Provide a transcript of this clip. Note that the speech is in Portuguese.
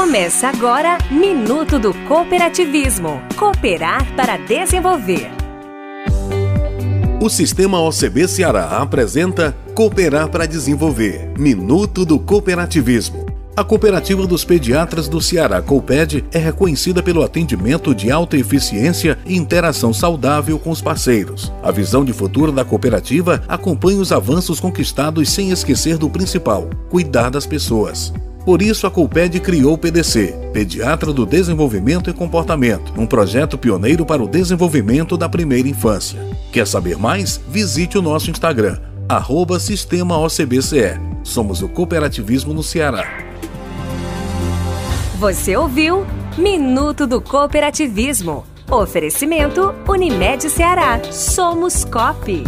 Começa agora Minuto do Cooperativismo. Cooperar para desenvolver. O Sistema OCB Ceará apresenta Cooperar para Desenvolver Minuto do Cooperativismo. A Cooperativa dos Pediatras do Ceará, COPED, é reconhecida pelo atendimento de alta eficiência e interação saudável com os parceiros. A visão de futuro da cooperativa acompanha os avanços conquistados sem esquecer do principal: cuidar das pessoas. Por isso, a COPED criou o PDC, Pediatra do Desenvolvimento e Comportamento, um projeto pioneiro para o desenvolvimento da primeira infância. Quer saber mais? Visite o nosso Instagram, arroba Sistema OCBCE. Somos o cooperativismo no Ceará. Você ouviu Minuto do Cooperativismo. Oferecimento Unimed Ceará. Somos COP.